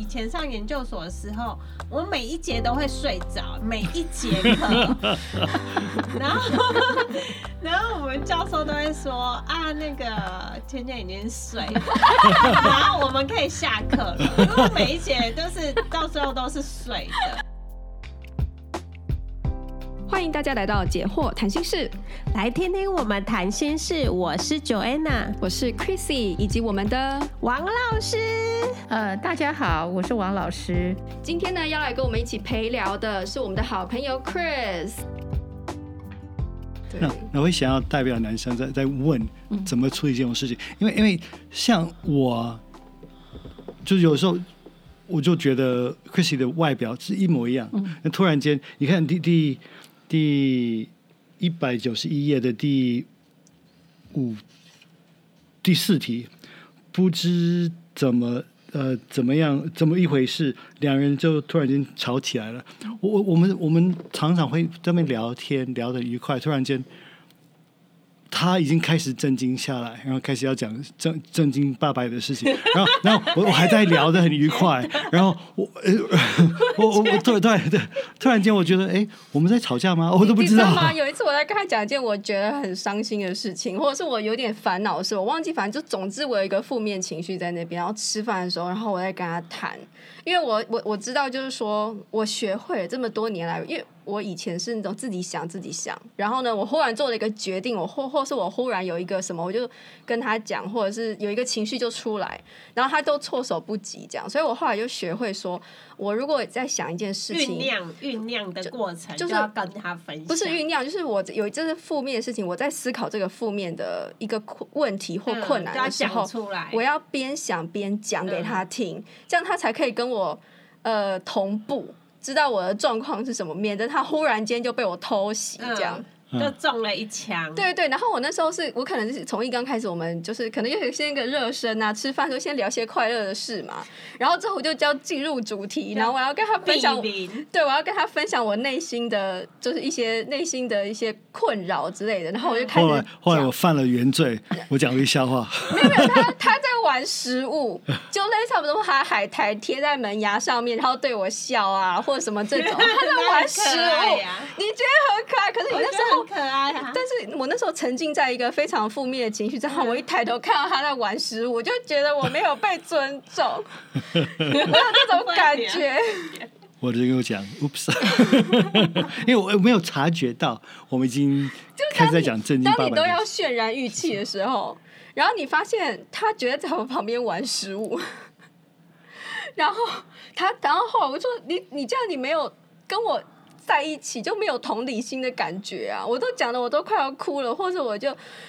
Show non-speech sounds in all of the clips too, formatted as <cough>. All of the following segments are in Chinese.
以前上研究所的时候，我每一节都会睡着，每一节课。<laughs> 然后，然后我们教授都会说啊，那个天天已经睡，<laughs> 然后我们可以下课了，因为每一节都是到最后都是睡的。欢迎大家来到解惑谈心室，来听听我们谈心事。我是 Joanna，我是 Chrissy，以及我们的王老师。呃，大家好，我是王老师。今天呢，要来跟我们一起陪聊的是我们的好朋友 Chris。那那我会想要代表男生在在问怎么处理这种事情，嗯、因为因为像我，就是有时候我就觉得 Chrissy 的外表是一模一样，那、嗯、突然间你看第第。第一百九十一页的第五、第四题，不知怎么呃怎么样怎么一回事，两人就突然间吵起来了。我我们我们常常会在那聊天，聊得愉快，突然间。他已经开始震惊下来，然后开始要讲正正经八百的事情，然后然后我我还在聊得很愉快，然后我呃 <laughs> 我我我突然对突然间我觉得哎我们在吵架吗？我都不知道，知道吗？有一次我在跟他讲一件我觉得很伤心的事情，或者是我有点烦恼的事，我忘记，反正就总之我有一个负面情绪在那边，然后吃饭的时候，然后我在跟他谈，因为我我我知道就是说我学会了这么多年来，因为。我以前是那种自己想自己想，然后呢，我忽然做了一个决定，我或或是我忽然有一个什么，我就跟他讲，或者是有一个情绪就出来，然后他都措手不及这样，所以我后来就学会说，我如果在想一件事情，酝酿酝酿的过程就，就是要跟他分享，不是酝酿，就是我有这是负面的事情，我在思考这个负面的一个问题或困难的时候，嗯、我要边想边讲给他听，嗯、这样他才可以跟我呃同步。知道我的状况是什么，免得他忽然间就被我偷袭这样。嗯就中了一枪，对对，然后我那时候是我可能是从一刚开始，我们就是可能有先一个热身啊，吃饭的时候先聊些快乐的事嘛，然后之后我就就要进入主题，然后我要跟他分享，对，我要跟他分享我内心的就是一些内心的一些困扰之类的，然后我就开始。后来后来我犯了原罪，我讲了一笑话。没有没有，他他在玩食物，<laughs> 就类似差不多他海苔贴在门牙上面，然后对我笑啊，或者什么这种，<laughs> 他在玩食物，你觉得很可爱，可是你那时候。可爱啊！但是我那时候沉浸在一个非常负面的情绪之后，我一抬头看到他在玩食物，我就觉得我没有被尊重，<laughs> 我有这种感觉。我就跟我讲，Oops，<laughs> 因为我没有察觉到，我们已经开始在讲正经。<laughs> 当你都要渲染语气的时候，然后你发现他觉得在我旁边玩食物，然后他，然后后来我说：“你你这样，你没有跟我。”在一起就没有同理心的感觉啊！我都讲的我都快要哭了，或者我就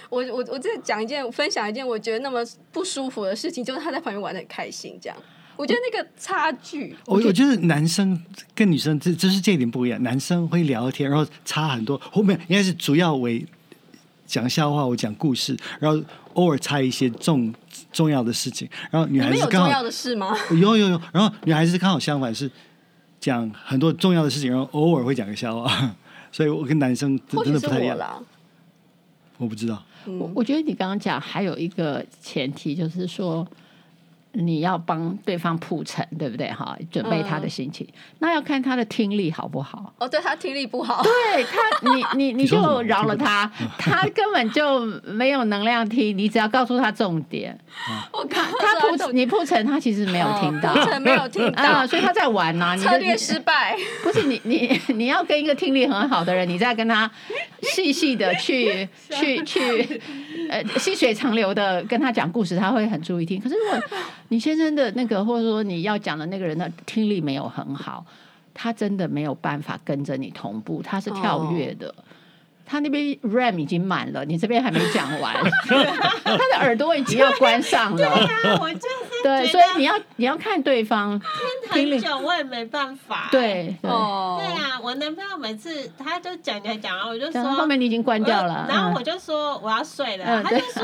我我我在讲一件分享一件我觉得那么不舒服的事情，就是他在旁边玩的很开心，这样。我觉得那个差距，我我觉得男生跟女生这这是这一点不一样，男生会聊天，然后差很多。后面应该是主要为讲笑话，我讲故事，然后偶尔插一些重重要的事情。然后女孩子刚好有重要的事吗？有有有，然后女孩子刚好相反是。讲很多重要的事情，然后偶尔会讲个笑话，<laughs> 所以我跟男生真的不太一样。我，我不知道。我我觉得你刚刚讲还有一个前提，就是说。你要帮对方铺陈，对不对？哈，准备他的心情，嗯、那要看他的听力好不好。哦，对他听力不好，对他，你你你就 <laughs> 饶了他，他根本就没有能量听。你只要告诉他重点。我看他铺你铺陈，他其实没有听到，铺陈没有听到，啊，所以他在玩呐、啊。策略失败。不是你你你要跟一个听力很好的人，你再跟他细细的去 <laughs> 去去，呃，细水长流的跟他讲故事，他会很注意听。可是如果你先生的那个，或者说你要讲的那个人的听力没有很好，他真的没有办法跟着你同步，他是跳跃的。Oh. 他那边 RAM 已经满了，你这边还没讲完，<laughs> 他的耳朵已经要关上了。对啊，我就是对，所以你要你要看对方听很久，我也没办法。对哦，对啊，我男朋友每次他就讲讲讲，我就说后面你已经关掉了，然后我就说我要睡了，嗯、他就说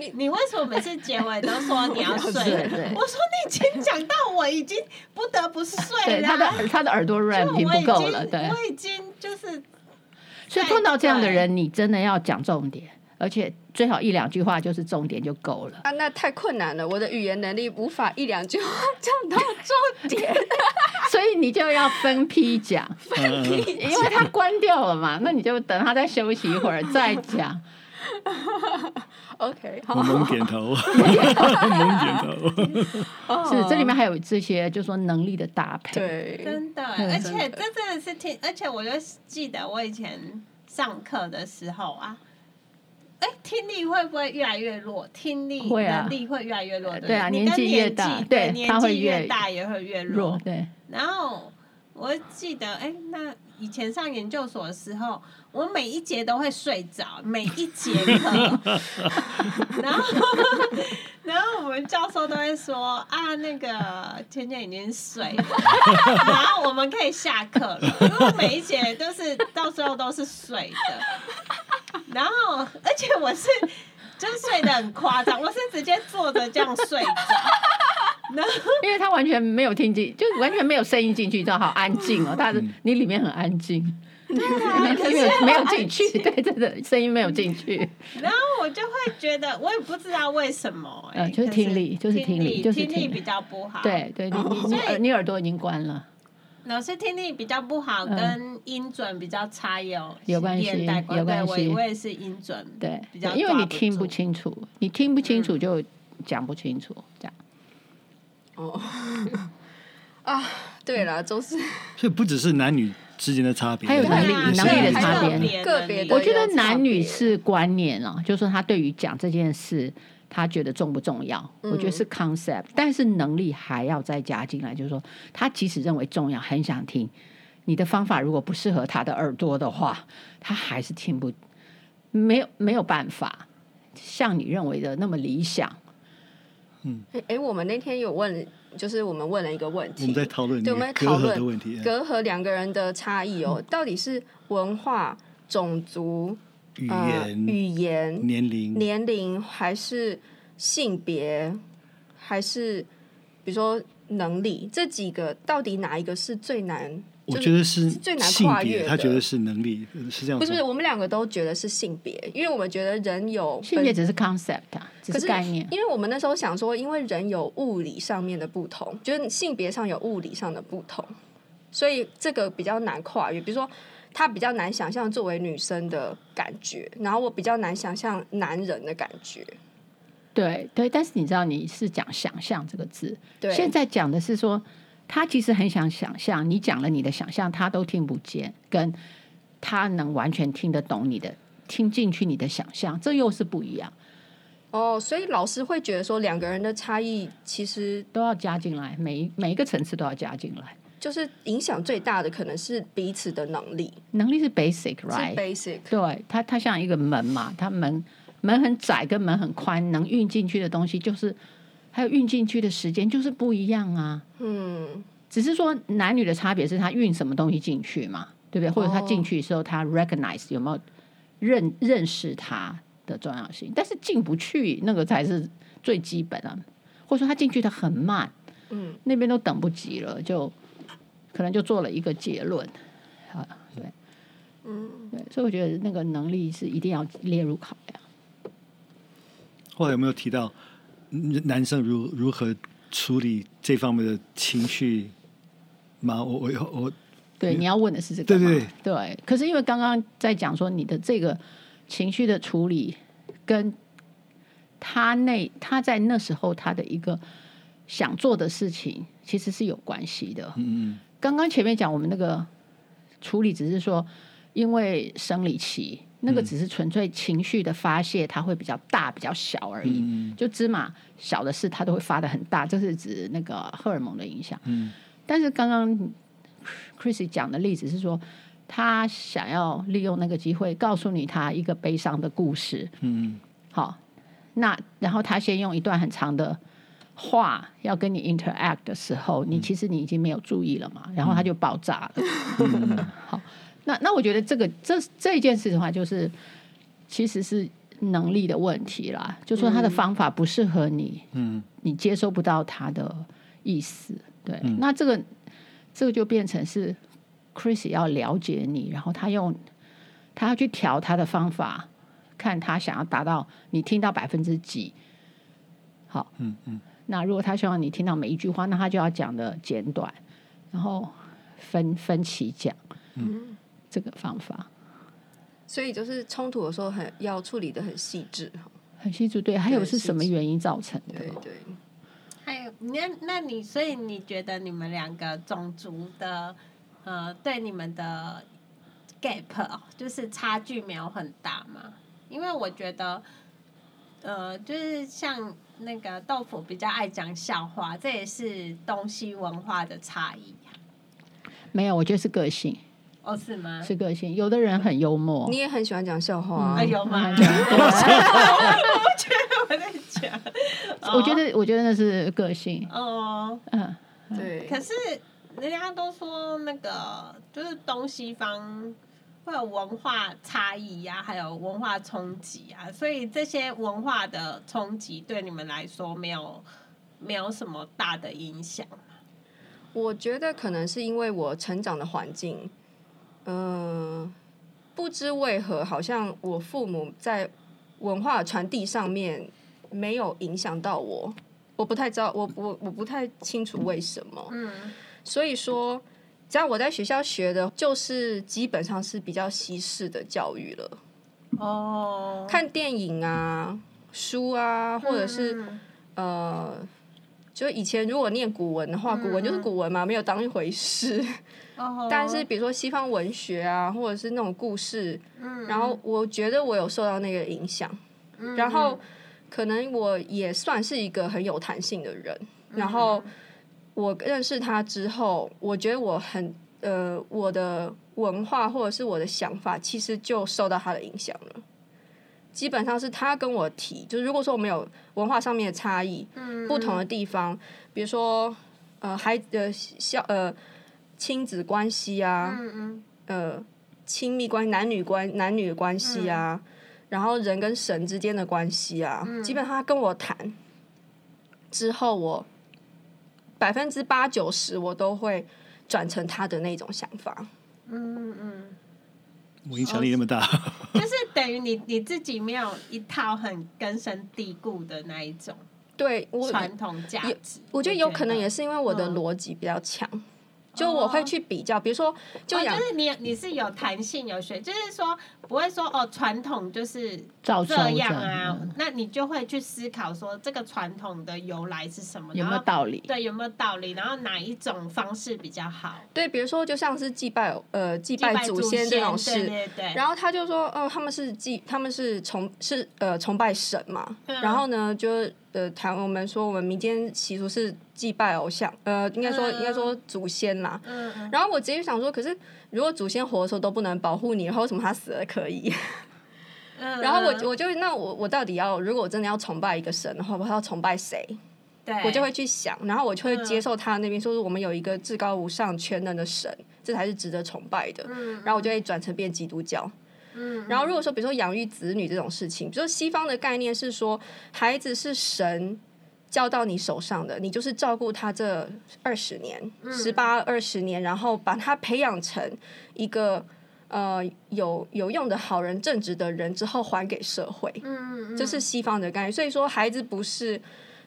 你 <laughs> 你为什么每次结尾都说你要睡？<laughs> 我说你已经讲到我已经不得不睡了，他的他的耳朵已经不够了，对，我已经就是。所以碰到这样的人，你真的要讲重点，而且最好一两句话就是重点就够了。啊，那太困难了，我的语言能力无法一两句话讲到重点，<laughs> 所以你就要分批讲，分批讲，因为他关掉了嘛，那你就等他再休息一会儿再讲。<laughs> OK，好猛点头，<laughs> 猛点头。是，这里面还有这些，就是说能力的搭配。对，真的，而且这真的是听，而且我就记得我以前上课的时候啊，哎，听力会不会越来越弱？听力能力会越来越弱，对啊，年纪越大，对，年纪越大也会越弱，对。然后我记得，哎，那以前上研究所的时候。我每一节都会睡着，每一节课，<laughs> 然后然后我们教授都会说啊，那个天天已经睡，然后我们可以下课了，因为每一节都是到最后都是睡的，然后而且我是就是睡得很夸张，我是直接坐着这样睡着，然后因为他完全没有听进，就完全没有声音进去，知道好安静哦，他的你里面很安静。<laughs> 对啊，没有没有进去，对，真的声音没有进去。<laughs> 然后我就会觉得，我也不知道为什么，呃，就是听力，就是听力，就是听力比较不好。对对，你你耳你耳朵已经关了。老师听力比较不好，跟音准比较差有有关系，有关系。我我也是音准对，比较，因为你听不清楚，你听不清楚就讲不清楚，这样。哦，<laughs> 啊，对了，都是。所以不只是男女。之间的差别，还有能力、啊、能力的差别，个别的。我觉得男女是观念啊，就是说他对于讲这件事，他觉得重不重要？嗯、我觉得是 concept，但是能力还要再加进来，就是说他即使认为重要，很想听，你的方法如果不适合他的耳朵的话，他还是听不，没有没有办法像你认为的那么理想。嗯，哎、欸，我们那天有问。就是我们问了一个问题，我们在讨论，对，我们在讨论的问题，隔阂两个人的差异哦，到底是文化、种族、语言、语言、年龄、年龄，还是性别，还是比如说能力，这几个到底哪一个是最难？我觉得是最难跨越，他觉得是能力，是这样。不是，不是，我们两个都觉得是性别，因为我们觉得人有性别只是 concept，只是概念。因为我们那时候想说，因为人有物理上面的不同，就是性别上有物理上的不同，所以这个比较难跨越。比如说，他比较难想象作为女生的感觉，然后我比较难想象男人的感觉。对对，但是你知道，你是讲想象这个字，对，现在讲的是说。他其实很想想象，你讲了你的想象，他都听不见，跟他能完全听得懂你的，听进去你的想象，这又是不一样。哦，所以老师会觉得说，两个人的差异其实都要加进来，每每一个层次都要加进来。就是影响最大的可能是彼此的能力，能力是 basic，right？是 basic，对，它它像一个门嘛，它门门很窄跟门很宽，能运进去的东西就是。还有运进去的时间就是不一样啊，嗯，只是说男女的差别是他运什么东西进去嘛，对不对？或者他进去的时候他 recognize 有没有认认识他的重要性？但是进不去那个才是最基本啊，或者说他进去的很慢，嗯，那边都等不及了，就可能就做了一个结论啊，对，嗯，对，所以我觉得那个能力是一定要列入考量。后来有没有提到？男生如如何处理这方面的情绪吗？我我我，对，你要问的是这个，对对对。可是因为刚刚在讲说你的这个情绪的处理，跟他那他在那时候他的一个想做的事情，其实是有关系的。嗯嗯。刚刚前面讲我们那个处理，只是说因为生理期。那个只是纯粹情绪的发泄，它会比较大、比较小而已。嗯、就芝麻小的事，它都会发的很大，这是指那个荷尔蒙的影响。嗯、但是刚刚 Chrissy 讲的例子是说，他想要利用那个机会告诉你他一个悲伤的故事。嗯，好，那然后他先用一段很长的话要跟你 interact 的时候，你其实你已经没有注意了嘛，然后他就爆炸了。嗯、<laughs> 好。那那我觉得这个这这一件事的话，就是其实是能力的问题啦。就说他的方法不适合你，嗯，你接收不到他的意思，对。嗯、那这个这个就变成是 Chris 要了解你，然后他用他要去调他的方法看他想要达到你听到百分之几。好，嗯嗯。那如果他希望你听到每一句话，那他就要讲的简短，然后分分期讲。嗯，这个方法。所以就是冲突的时候很要处理的很细致，很细致。对，还有是什么原因造成的？对对。还有，那那你所以你觉得你们两个种族的呃，对你们的 gap 就是差距没有很大吗？因为我觉得呃，就是像那个豆腐比较爱讲笑话，这也是东西文化的差异。没有，我觉得是个性。哦，是吗？是个性。有的人很幽默，你也很喜欢讲笑话啊？嗯、有吗？我觉得我在讲。<laughs> 我觉得，我觉得那是个性。哦，嗯，对。可是人家都说那个就是东西方会有文化差异呀，还有文化冲击啊，所以这些文化的冲击对你们来说没有没有什么大的影响。我觉得可能是因为我成长的环境。嗯，不知为何，好像我父母在文化传递上面没有影响到我，我不太知道，我我我不太清楚为什么。嗯，所以说，只要我在学校学的，就是基本上是比较西式的教育了。哦，看电影啊，书啊，或者是、嗯、呃，就以前如果念古文的话，古文就是古文嘛，没有当一回事。但是，比如说西方文学啊，或者是那种故事，嗯、然后我觉得我有受到那个影响，嗯、然后可能我也算是一个很有弹性的人。嗯、然后我认识他之后，我觉得我很呃，我的文化或者是我的想法，其实就受到他的影响了。基本上是他跟我提，就是如果说我们有文化上面的差异，嗯、不同的地方，比如说呃，孩子的小呃。亲子关系啊，嗯嗯呃，亲密关男女关男女关系啊，嗯、然后人跟神之间的关系啊，嗯、基本上他跟我谈之后我，我百分之八九十我都会转成他的那种想法。嗯嗯，我影响力那么大，就是等于你你自己没有一套很根深蒂固的那一种对传统价值我。我觉得有可能也是因为我的逻辑比较强。嗯就我会去比较，比如说，就、哦，就是你你是有弹性有学，就是说不会说哦，传统就是这样啊，那你就会去思考说这个传统的由来是什么，有没有道理？对，有没有道理？然后哪一种方式比较好？对，比如说就像是祭拜呃祭拜祖先这种事，对对对。然后他就说，哦，他们是祭，他们是崇是呃崇拜神嘛，嗯、然后呢就。呃，谈我们说我们民间习俗是祭拜偶像，呃，应该说、嗯、应该说祖先啦。嗯嗯。然后我直接想说，可是如果祖先活的时候都不能保护你，然后为什么他死了可以？嗯。然后我我就那我我到底要，如果我真的要崇拜一个神的话，我要崇拜谁？对。我就会去想，然后我就会接受他那边说，我们有一个至高无上全能的神，这才是值得崇拜的。嗯。然后我就会转成变基督教。嗯，然后如果说，比如说养育子女这种事情，比如说西方的概念是说，孩子是神交到你手上的，你就是照顾他这二十年、十八二十年，然后把他培养成一个呃有有用的好人、正直的人之后，还给社会。嗯，这是西方的概念。所以说，孩子不是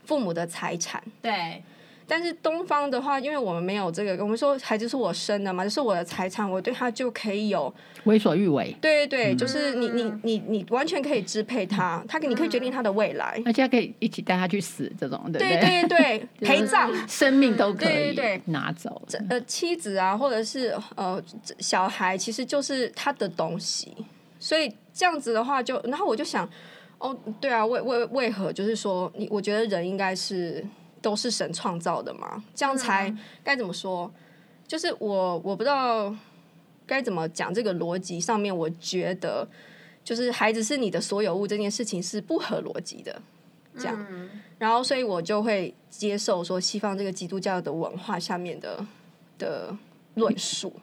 父母的财产。对。但是东方的话，因为我们没有这个，我们说孩子是我生的嘛，就是我的财产，我对他就可以有为所欲为。对对对，嗯、就是你你你你完全可以支配他，他你可以决定他的未来，而且可以一起带他去死，这种对对对对，<laughs> 陪葬生命都可以拿走。呃，妻子啊，或者是呃小孩，其实就是他的东西，所以这样子的话就，然后我就想，哦，对啊，为为为何就是说，你我觉得人应该是。都是神创造的嘛，这样才该怎么说？就是我我不知道该怎么讲这个逻辑上面，我觉得就是孩子是你的所有物这件事情是不合逻辑的，这样。然后所以我就会接受说西方这个基督教的文化下面的的论述，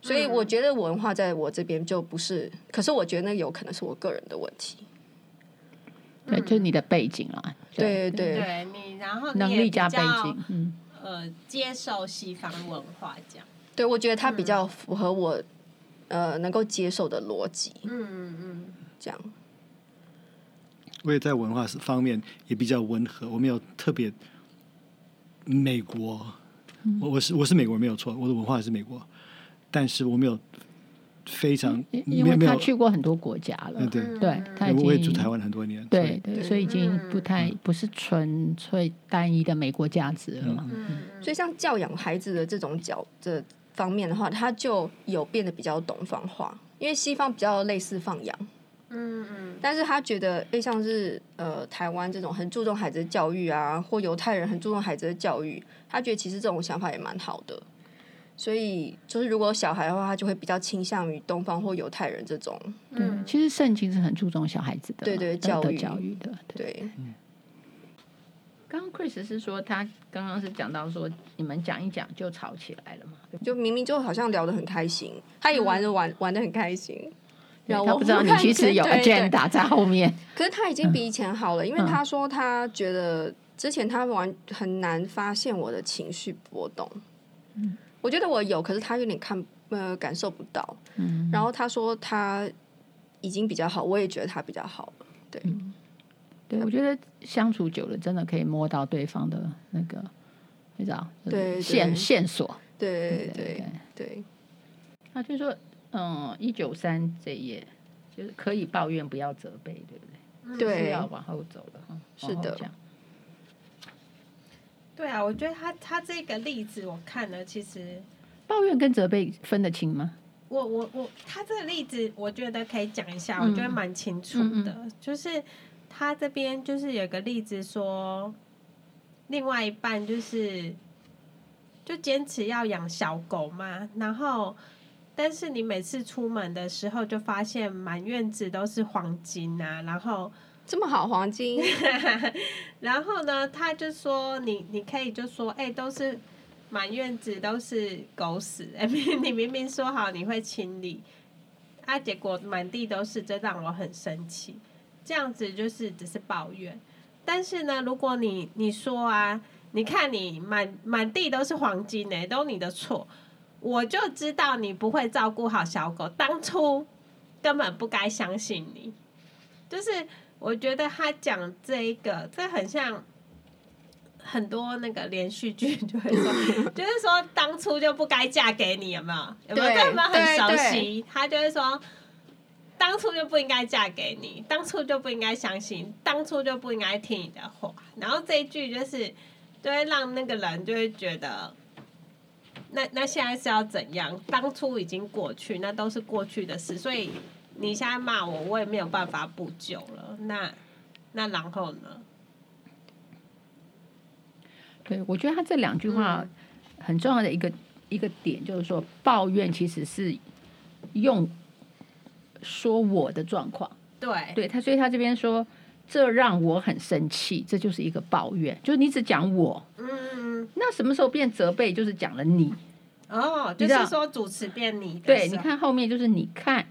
所以我觉得文化在我这边就不是，可是我觉得那有可能是我个人的问题。对，就是你的背景啦。对对对，你然后能力加背景，嗯，呃，接受西方文化这样。对，我觉得它比较符合我呃能够接受的逻辑。嗯嗯嗯，这样。我也在文化方面也比较温和，我没有特别美国，嗯、我我是我是美国人没有错，我的文化是美国，但是我没有非常，因为他去过很多国家了，对。对，他已经我也住台湾很多年，对对，所以已经不太不是纯粹单一的美国价值了嘛。嗯，所以像教养孩子的这种角这方面的话，他就有变得比较东方化，因为西方比较类似放养。嗯嗯，但是他觉得，诶，像是呃台湾这种很注重孩子的教育啊，或犹太人很注重孩子的教育，他觉得其实这种想法也蛮好的。所以就是如果小孩的话，他就会比较倾向于东方或犹太人这种。嗯，其实圣经是很注重小孩子的，对对教育教育的。对。刚刚 Chris 是说他刚刚是讲到说你们讲一讲就吵起来了嘛？就明明就好像聊得很开心，他也玩着玩、嗯、玩的很开心。然后我不知道你其实有 agenda 在后面，可是他已经比以前好了，因为他说他觉得之前他玩很难发现我的情绪波动，嗯，我觉得我有，可是他有点看呃感受不到，嗯，然后他说他已经比较好，我也觉得他比较好了，对，嗯、对，我觉得相处久了真的可以摸到对方的那个，你知道，对线线索，对对对对，他就说。嗯，一九三这一页就是可以抱怨，不要责备，对不对？对，要往后走了哈。是的，对啊，我觉得他他这个例子我看了，其实抱怨跟责备分得清吗？我我我，他这个例子我觉得可以讲一下，嗯、我觉得蛮清楚的。嗯嗯、就是他这边就是有个例子说，另外一半就是就坚持要养小狗嘛，然后。但是你每次出门的时候，就发现满院子都是黄金啊，然后这么好黄金，<laughs> 然后呢，他就说你你可以就说，哎、都是满院子都是狗屎，哎，你明明说好你会清理，啊，结果满地都是，这让我很生气。这样子就是只是抱怨，但是呢，如果你你说啊，你看你满满地都是黄金呢，都你的错。我就知道你不会照顾好小狗，当初根本不该相信你。就是我觉得他讲这一个，这很像很多那个连续剧就会说，<laughs> 就是说当初就不该嫁给你，有没有？有没有？有没有很熟悉？他就会说，当初就不应该嫁给你，当初就不应该相信，当初就不应该听你的话。然后这一句就是，就会让那个人就会觉得。那那现在是要怎样？当初已经过去，那都是过去的事，所以你现在骂我，我也没有办法补救了。那那然后呢？对，我觉得他这两句话很重要的一个、嗯、一个点，就是说抱怨其实是用说我的状况。对，对他，所以他这边说这让我很生气，这就是一个抱怨，就是你只讲我。嗯。那什么时候变责备？就是讲了你哦，就是说主持变你。对，你看后面就是你看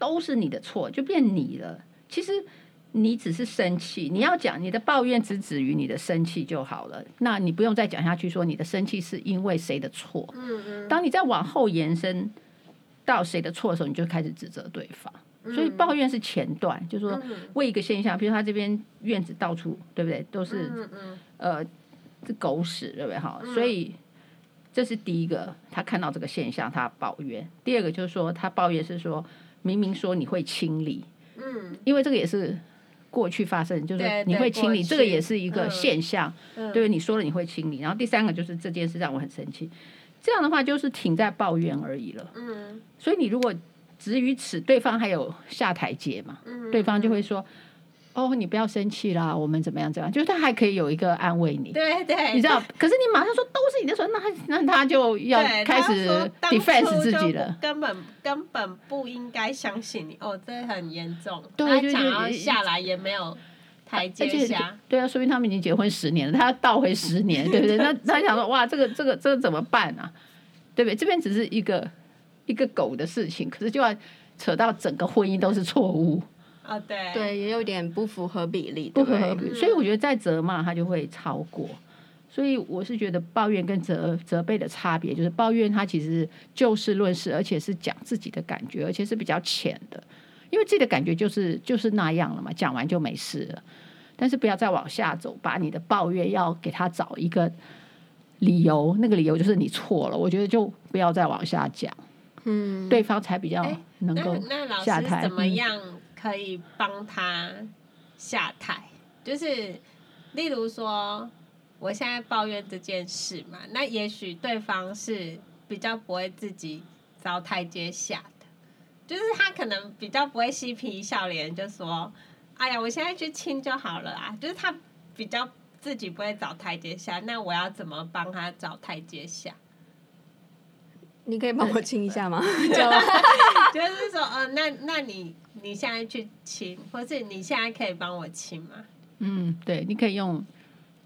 都是你的错，就变你了。其实你只是生气，你要讲你的抱怨只止于你的生气就好了。那你不用再讲下去，说你的生气是因为谁的错。嗯嗯。当你再往后延伸到谁的错的时候，你就开始指责对方。所以抱怨是前段，就是说为一个现象，比如他这边院子到处对不对，都是呃。这狗屎，对不对？哈，所以这是第一个，他看到这个现象，他抱怨。第二个就是说，他抱怨是说，明明说你会清理，嗯，因为这个也是过去发生，就是你会清理，这个也是一个现象，对不对？你说了你会清理，然后第三个就是这件事让我很生气，这样的话就是停在抱怨而已了，嗯。所以你如果止于此，对方还有下台阶嘛，对方就会说。哦，你不要生气啦，我们怎么样？怎样？就是他还可以有一个安慰你，对对，你知道？可是你马上说都是你的错，那他那他就要开始 defense 自己了。根本根本不应该相信你哦，这很严重。对，就想要下来也没有台阶下。对啊，说明他们已经结婚十年了，他要倒回十年，对不对？那 <laughs> 他想说哇，这个这个这个怎么办啊？对不对？这边只是一个一个狗的事情，可是就要扯到整个婚姻都是错误。啊，oh, 对，对，也有点不符合比例，不符合比例，所以我觉得在责骂他就会超过，所以我是觉得抱怨跟责责备的差别，就是抱怨他其实就事论事，而且是讲自己的感觉，而且是比较浅的，因为自己的感觉就是就是那样了嘛，讲完就没事了。但是不要再往下走，把你的抱怨要给他找一个理由，那个理由就是你错了。我觉得就不要再往下讲，嗯，对方才比较能够那，老下台。师怎么样可以帮他下台？就是例如说，我现在抱怨这件事嘛，那也许对方是比较不会自己找台阶下的。就是他可能比较不会嬉皮笑脸，就说：“哎呀，我现在去亲就好了啊。”就是他比较自己不会找台阶下，那我要怎么帮他找台阶下？你可以帮我亲一下吗？<laughs> <laughs> 就是说，呃，那那你你现在去亲，或是你现在可以帮我亲吗？嗯，对，你可以用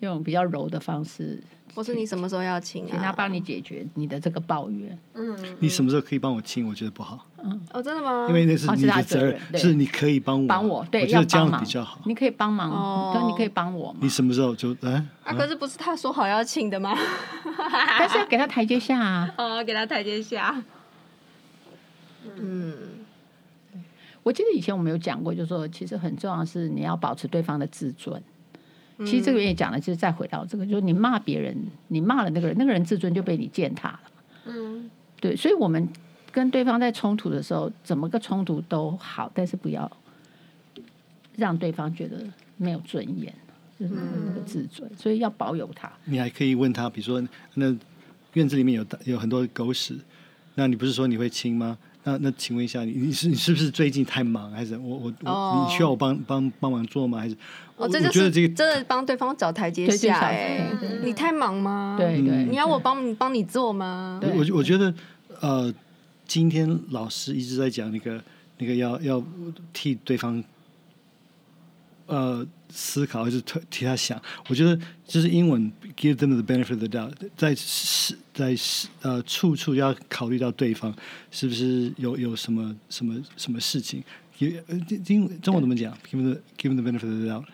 用比较柔的方式。或是你什么时候要请啊？请他帮你解决你的这个抱怨。嗯，你什么时候可以帮我亲？我觉得不好。嗯，哦，真的吗？因为那是你的责任，是你可以帮我。帮我，对，我觉得这样比较好。你可以帮忙，哦，你可以帮我。你什么时候就哎？啊，可是不是他说好要请的吗？<laughs> 但是要给他台阶下啊。<laughs> 哦，给他台阶下。嗯，我记得以前我们有讲过，就是说其实很重要的是你要保持对方的自尊。其实这个也讲了，就是再回到这个，就是你骂别人，你骂了那个人，那个人自尊就被你践踏了。嗯，对，所以我们跟对方在冲突的时候，怎么个冲突都好，但是不要让对方觉得没有尊严，就是那个自尊，所以要保有他。你还可以问他，比如说，那院子里面有有很多狗屎，那你不是说你会亲吗？那那请问一下，你你是你是不是最近太忙，还是我我我你需要我帮帮帮忙做吗？还是我这就是真的帮对方找台阶下？哎，你太忙吗？对对，你要我帮你帮你做吗？我我觉得呃，今天老师一直在讲那个那个要要替对方呃思考，还是替替他想？我觉得就是英文 give them the benefit of the doubt，在是在呃，处处要考虑到对方是不是有有什么什么什么事情。英英中文怎么讲？Give the give the benefit of the doubt。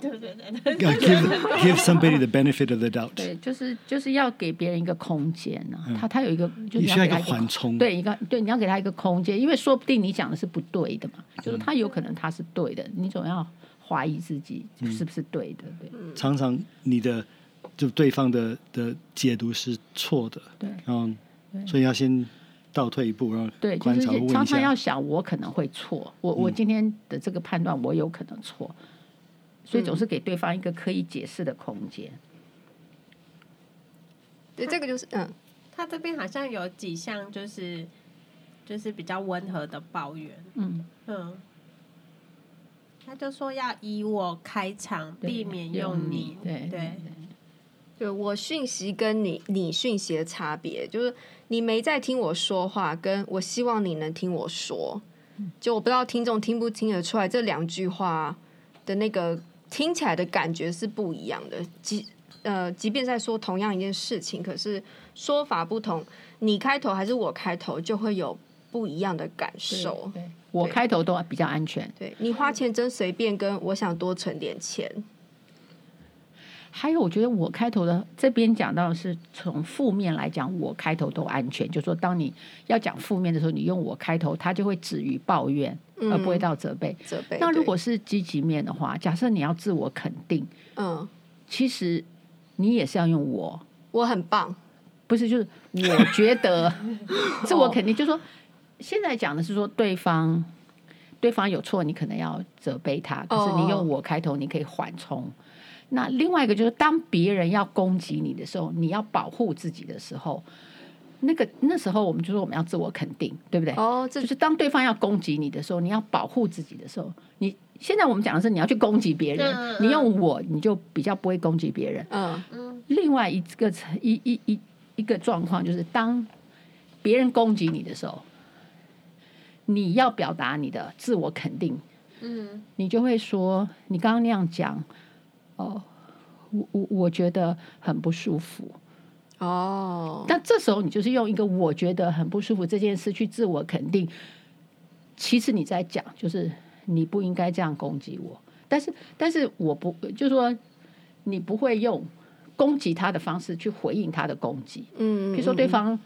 对对对 Give give somebody the benefit of the doubt。对，就是就是要给别人一个空间呢。他他有一个，你需要一个缓冲。对，一个对，你要给他一个空间，因为说不定你讲的是不对的嘛。就是他有可能他是对的，你总要怀疑自己是不是对的。对，常常你的。就对方的的解读是错的，对，然后所以要先倒退一步，然后对，就是常常要想，我可能会错，我我今天的这个判断我有可能错，所以总是给对方一个可以解释的空间。对，这个就是嗯，他这边好像有几项就是就是比较温和的抱怨，嗯。嗯，他就说要以我开场，避免用你，对对。对，我讯息跟你你讯息的差别，就是你没在听我说话，跟我希望你能听我说，就我不知道听众听不听得出来，这两句话的那个听起来的感觉是不一样的。即呃，即便在说同样一件事情，可是说法不同，你开头还是我开头，就会有不一样的感受。我开头都比较安全。对，你花钱真随便，跟我想多存点钱。还有，我觉得我开头的这边讲到的是从负面来讲，我开头都安全。就是说当你要讲负面的时候，你用我开头，它就会止于抱怨，嗯、而不会到责备。责备。那如果是积极面的话，假设你要自我肯定，嗯，其实你也是要用我，我很棒，不是？就是我觉得 <laughs> 自我肯定，就是说现在讲的是说对方对方有错，你可能要责备他，可是你用我开头，你可以缓冲。那另外一个就是，当别人要攻击你的时候，你要保护自己的时候，那个那时候我们就说我们要自我肯定，对不对？哦，这就是当对方要攻击你的时候，你要保护自己的时候，你现在我们讲的是你要去攻击别人，嗯、你用我，你就比较不会攻击别人。嗯嗯。另外一个一一一一个状况就是，当别人攻击你的时候，你要表达你的自我肯定。嗯，你就会说，你刚刚那样讲。哦，我我我觉得很不舒服。哦，那这时候你就是用一个我觉得很不舒服这件事去自我肯定。其实你在讲，就是你不应该这样攻击我。但是，但是我不，就是说你不会用攻击他的方式去回应他的攻击。嗯，比如说对方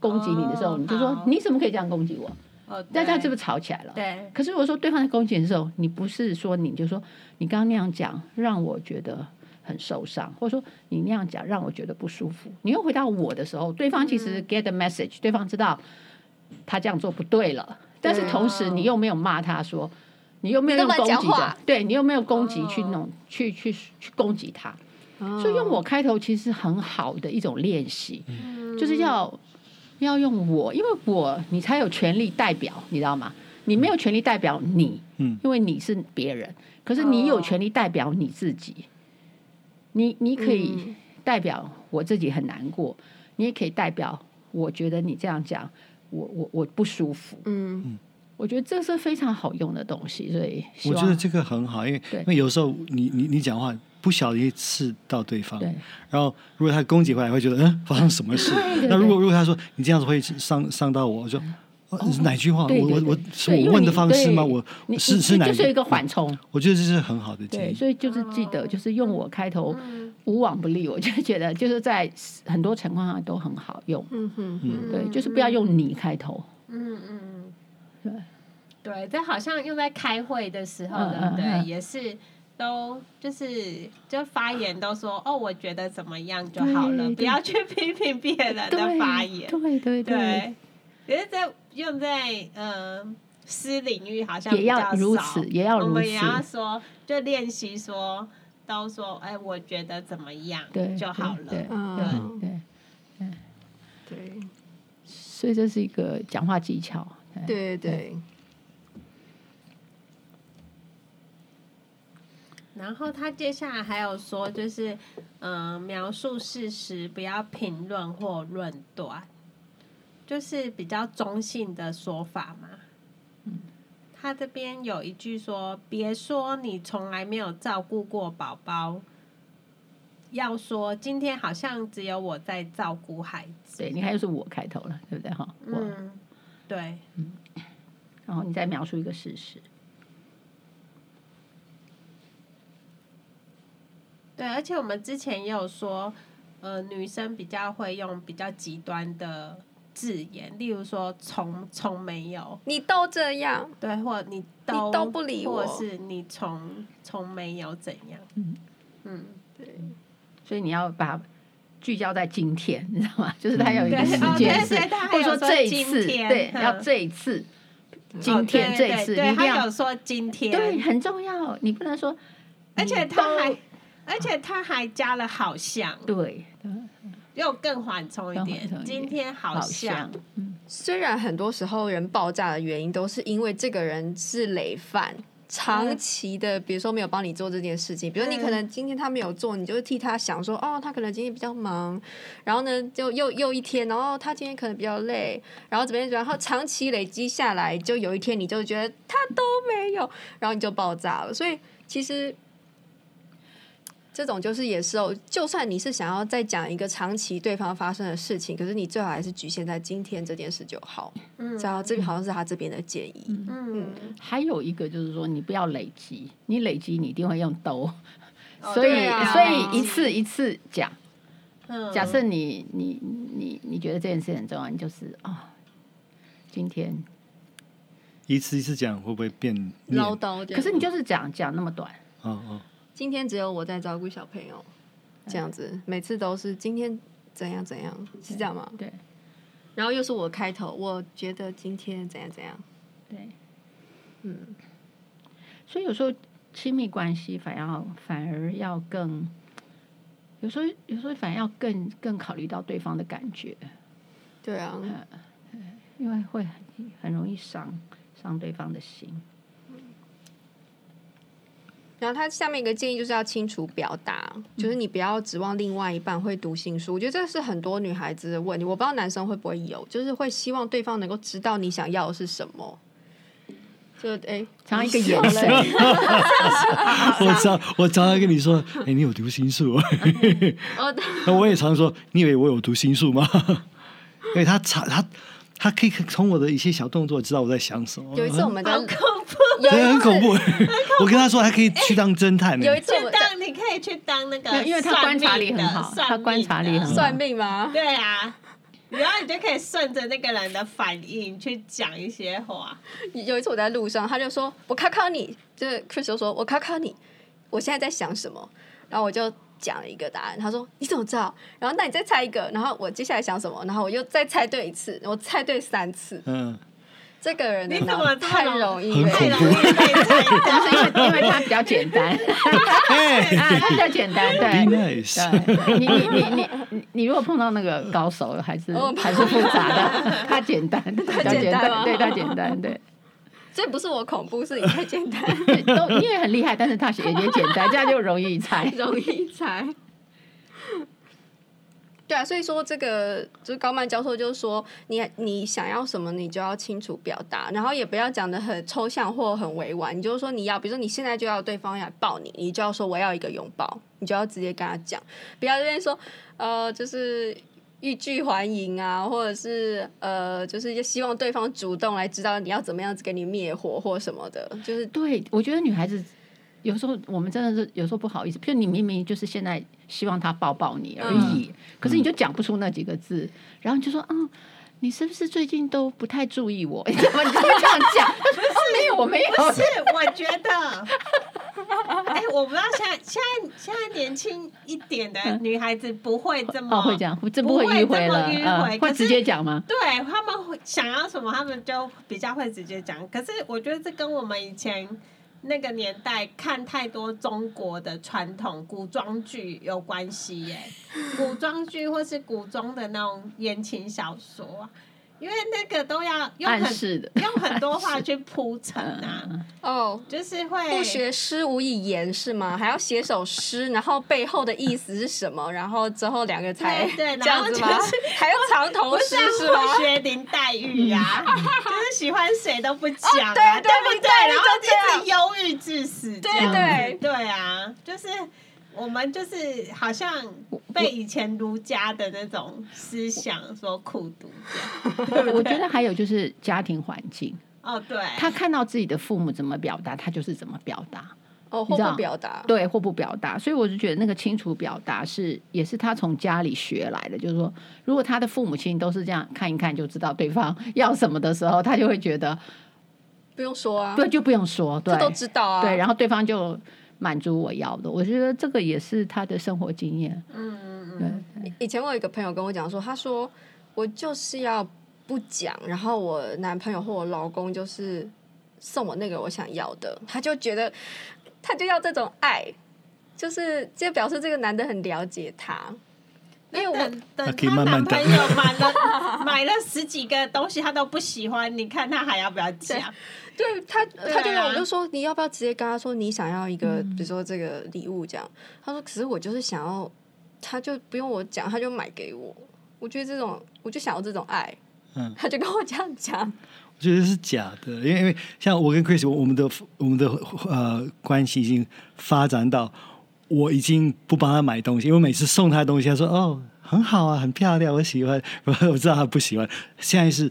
攻击你的时候，你就说你怎么可以这样攻击我？哦，大家是不是吵起来了？对。可是如果说对方在攻击的时候，你不是说你就说你刚刚那样讲让我觉得很受伤，或者说你那样讲让我觉得不舒服。你又回到我的时候，对方其实 get the message，、嗯、对方知道他这样做不对了，但是同时你又没有骂他说，你又没有用攻击的，对你又没有攻击去弄、哦、去去去攻击他。所以用我开头其实很好的一种练习，嗯、就是要要用我，因为我你才有权利代表，你知道吗？你没有权利代表你，嗯，因为你是别人，可是你有权利代表你自己。你你可以代表我自己很难过，你也可以代表我觉得你这样讲，我我我不舒服。嗯，我觉得这是非常好用的东西，所以我觉得这个很好，因为因为有时候你你你讲话。不小心刺到对方，对，然后如果他攻击回来，会觉得嗯，发生什么事？<laughs> 对对对，那如果如果他说你这样子会伤伤到我，我就、哦哦、哪句话？对对对，我我我是我问的方式吗？我是是哪？就是一个缓冲。我觉得这是很好的建议。所以就是记得，就是用我开头无往不利，我就觉得就是在很多情况下都很好用。嗯哼，嗯，对，就是不要用你开头。嗯嗯嗯，对对，这好像用在开会的时候的，对，也是。都就是就发言都说哦，我觉得怎么样就好了，不要去批评别人的发言。对对对，对，可是在用在嗯、呃、私领域好像比较少，也要如此，也要如此。我们也要说，就练习说，都说哎，我觉得怎么样就好了。对对对对对，所以这是一个讲话技巧。对对对。然后他接下来还有说，就是嗯、呃，描述事实，不要评论或论断，就是比较中性的说法嘛。嗯，他这边有一句说：“别说你从来没有照顾过宝宝，要说今天好像只有我在照顾孩子。”对，你看又是我开头了，对不对？哈，嗯，对，嗯，然后你再描述一个事实。对，而且我们之前也有说，呃，女生比较会用比较极端的字眼，例如说从从没有，你都这样，对，或你都你都不理我，或是你从从没有怎样，嗯嗯，对，所以你要把聚焦在今天，你知道吗？就是他有一个时间是，或者说这一次，对，要这一次，今天这一次，你一定要说今天，对，很重要，你不能说，而且他还。而且他还加了好像，对，又更缓冲一点。今天好像，虽然很多时候人爆炸的原因都是因为这个人是累犯，长期的，比如说没有帮你做这件事情，比如你可能今天他没有做，你就替他想说，哦，他可能今天比较忙，然后呢，就又又一天，然后他今天可能比较累，然后怎么样，然后长期累积下来，就有一天你就觉得他都没有，然后你就爆炸了。所以其实。这种就是也是哦，就算你是想要再讲一个长期对方发生的事情，可是你最好还是局限在今天这件事就好。嗯，然后这边好像是他这边的建议。嗯，嗯，还有一个就是说，你不要累积，你累积你一定会用兜。所以，所以一次一次讲。嗯，假设你你你你觉得这件事很重要，你就是啊、哦，今天一次一次讲会不会变唠叨？可是你就是讲讲那么短。哦哦。今天只有我在照顾小朋友，这样子，每次都是今天怎样怎样，是这样吗？对。然后又是我开头，我觉得今天怎样怎样。对。嗯。所以有时候亲密关系反要反而要更，有时候有时候反而要更更考虑到对方的感觉。对啊。因为会很容易伤伤对方的心。然后他下面一个建议就是要清楚表达，就是你不要指望另外一半会读心术。我觉得这是很多女孩子的问题，我不知道男生会不会有，就是会希望对方能够知道你想要的是什么。就哎，常常一个眼神。<laughs> 我常我常常跟你说，哎，你有读心术？<laughs> 那我也常说，你以为我有读心术吗？<laughs> 因为他常他。他可以从我的一些小动作知道我在想什么。有一次我们在，<laughs> 很恐怖，很恐怖。我跟他说，还可以去当侦探。有一次当，你可以去当那个，因为他观察力很好，他观察力很好。算命吗？对啊，然后你就可以顺着那个人的反应去讲一些话。有一次我在路上，他就说：“我考考你。”就是 Chris 就说：“我考考你，我现在在想什么？”然后我就讲了一个答案。他说：“你怎么知道？”然后那你再猜一个。然后我接下来想什么？然后我又再猜对一次，我猜对三次。嗯。这个人你怎么太容易，太容易被猜到？就是因为因为他比较简单，<laughs> 他比较简单，对。对，你你你你你如果碰到那个高手，还是还是复杂的，<laughs> 他简单，比较简单，对他简单，对。这不是我恐怖，是你太简单，都你也很厉害，但是他也也简单，这样就容易猜，<laughs> 容易猜。对啊，所以说这个就是高曼教授就是说，你你想要什么，你就要清楚表达，然后也不要讲得很抽象或很委婉。你就是说你要，比如说你现在就要对方来抱你，你就要说我要一个拥抱，你就要直接跟他讲，不要这边说呃就是欲拒还迎啊，或者是呃就是希望对方主动来知道你要怎么样子给你灭火或什么的。就是对，我觉得女孩子。有时候我们真的是有时候不好意思，譬如你明明就是现在希望他抱抱你而已，嗯、可是你就讲不出那几个字，嗯、然后你就说嗯，你是不是最近都不太注意我？你怎么你怎么这样讲？<laughs> 不是、哦、没有我没有，不是我觉得，哎、欸，我不知道现在现在现在年轻一点的女孩子不会这么、嗯哦、会讲，这不会迂回了，迂回、嗯、会直接讲吗？对他们会想要什么，他们就比较会直接讲。可是我觉得这跟我们以前。那个年代看太多中国的传统古装剧有关系耶，古装剧或是古装的那种言情小说。因为那个都要用很用很多话去铺陈啊，<laughs> 哦，就是会不学诗无以言是吗？还要写首诗，然后背后的意思是什么？<laughs> 然后之后两个才对，这样子吗？<laughs> 还要藏头诗是吗？学林黛玉呀，就是喜欢谁都不讲啊，对不对？然后就是忧郁致死，对对对啊，就是。我们就是好像被以前儒家的那种思想所苦毒这样。<laughs> 我觉得还有就是家庭环境。哦，对。他看到自己的父母怎么表达，他就是怎么表达。哦，或不表达。对，或不表达。所以我就觉得那个清楚表达是，也是他从家里学来的。就是说，如果他的父母亲都是这样看一看就知道对方要什么的时候，他就会觉得不用说啊。对，就不用说，对，这都知道啊。对，然后对方就。满足我要的，我觉得这个也是他的生活经验。嗯嗯嗯。以前我有一个朋友跟我讲说，他说我就是要不讲，然后我男朋友或我老公就是送我那个我想要的，他就觉得他就要这种爱，就是就表示这个男的很了解他。因为我等他男朋友买了 <laughs> 买了十几个东西，他都不喜欢，你看他还要不要讲？对他，他就我就说，你要不要直接跟他说你想要一个，比如说这个礼物这样？他说，可是我就是想要，他就不用我讲，他就买给我。我觉得这种，我就想要这种爱。嗯，他就跟我这样讲。我觉得是假的，因为因为像我跟 Chris，我们的我们的呃关系已经发展到我已经不帮他买东西，因为每次送他的东西，他说哦很好啊，很漂亮，我喜欢。我知道他不喜欢，现在是。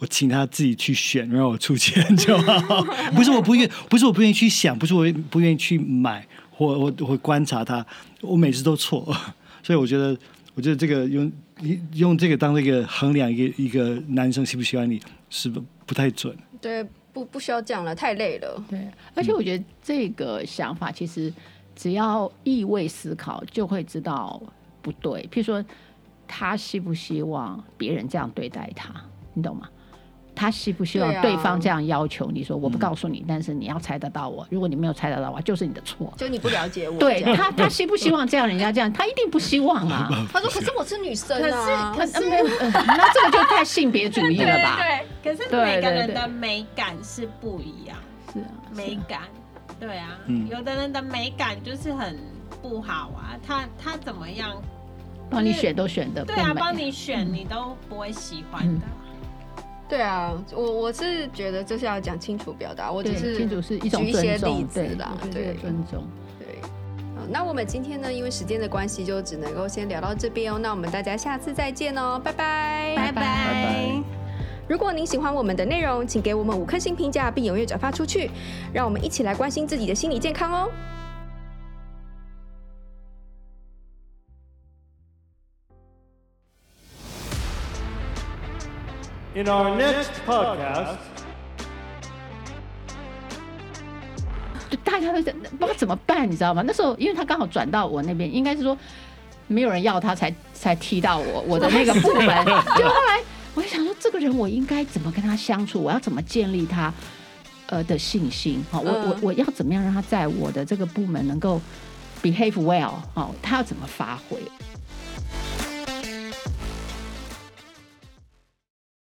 我请他自己去选，然后我出钱就好。<laughs> 不是我不愿，不是我不愿意去想，不是我不愿意去买，或我会观察他。我每次都错，<laughs> 所以我觉得，我觉得这个用用这个当这个衡量一个一个男生喜不喜欢你，是不不太准。对，不不需要这样了，太累了。对，而且我觉得这个想法其实只要意味思考，就会知道不对。譬如说，他希不希望别人这样对待他，你懂吗？他希不希望对方这样要求你说，我不告诉你，但是你要猜得到我。如果你没有猜得到我，就是你的错。就你不了解我。对他，他希不希望这样？人家这样，他一定不希望啊。<laughs> 他说：“可是我是女生啊。”可是，可是，那这个就太性别主义了吧？对，可是每个人的美感是不一样。是啊，美感，对啊，有的人的美感就是很不好啊。他他怎么样？帮你选都选的，对啊，帮你选你都不会喜欢的。对啊，我我是觉得就是要讲清楚表达，我只是清楚是一种举一些例子啦，对，对尊重。对，那我们今天呢，因为时间的关系，就只能够先聊到这边哦。那我们大家下次再见哦，拜拜，拜拜。如果您喜欢我们的内容，请给我们五颗星评价，并踊跃转发出去，让我们一起来关心自己的心理健康哦。In our next podcast. 就大家都在不知道怎么办，你知道吗？那时候因为他刚好转到我那边，应该是说没有人要他才才踢到我我的那个部门。<laughs> 就后来我就想说，这个人我应该怎么跟他相处？我要怎么建立他呃的信心？好，我我我要怎么样让他在我的这个部门能够 behave well？好，他要怎么发挥？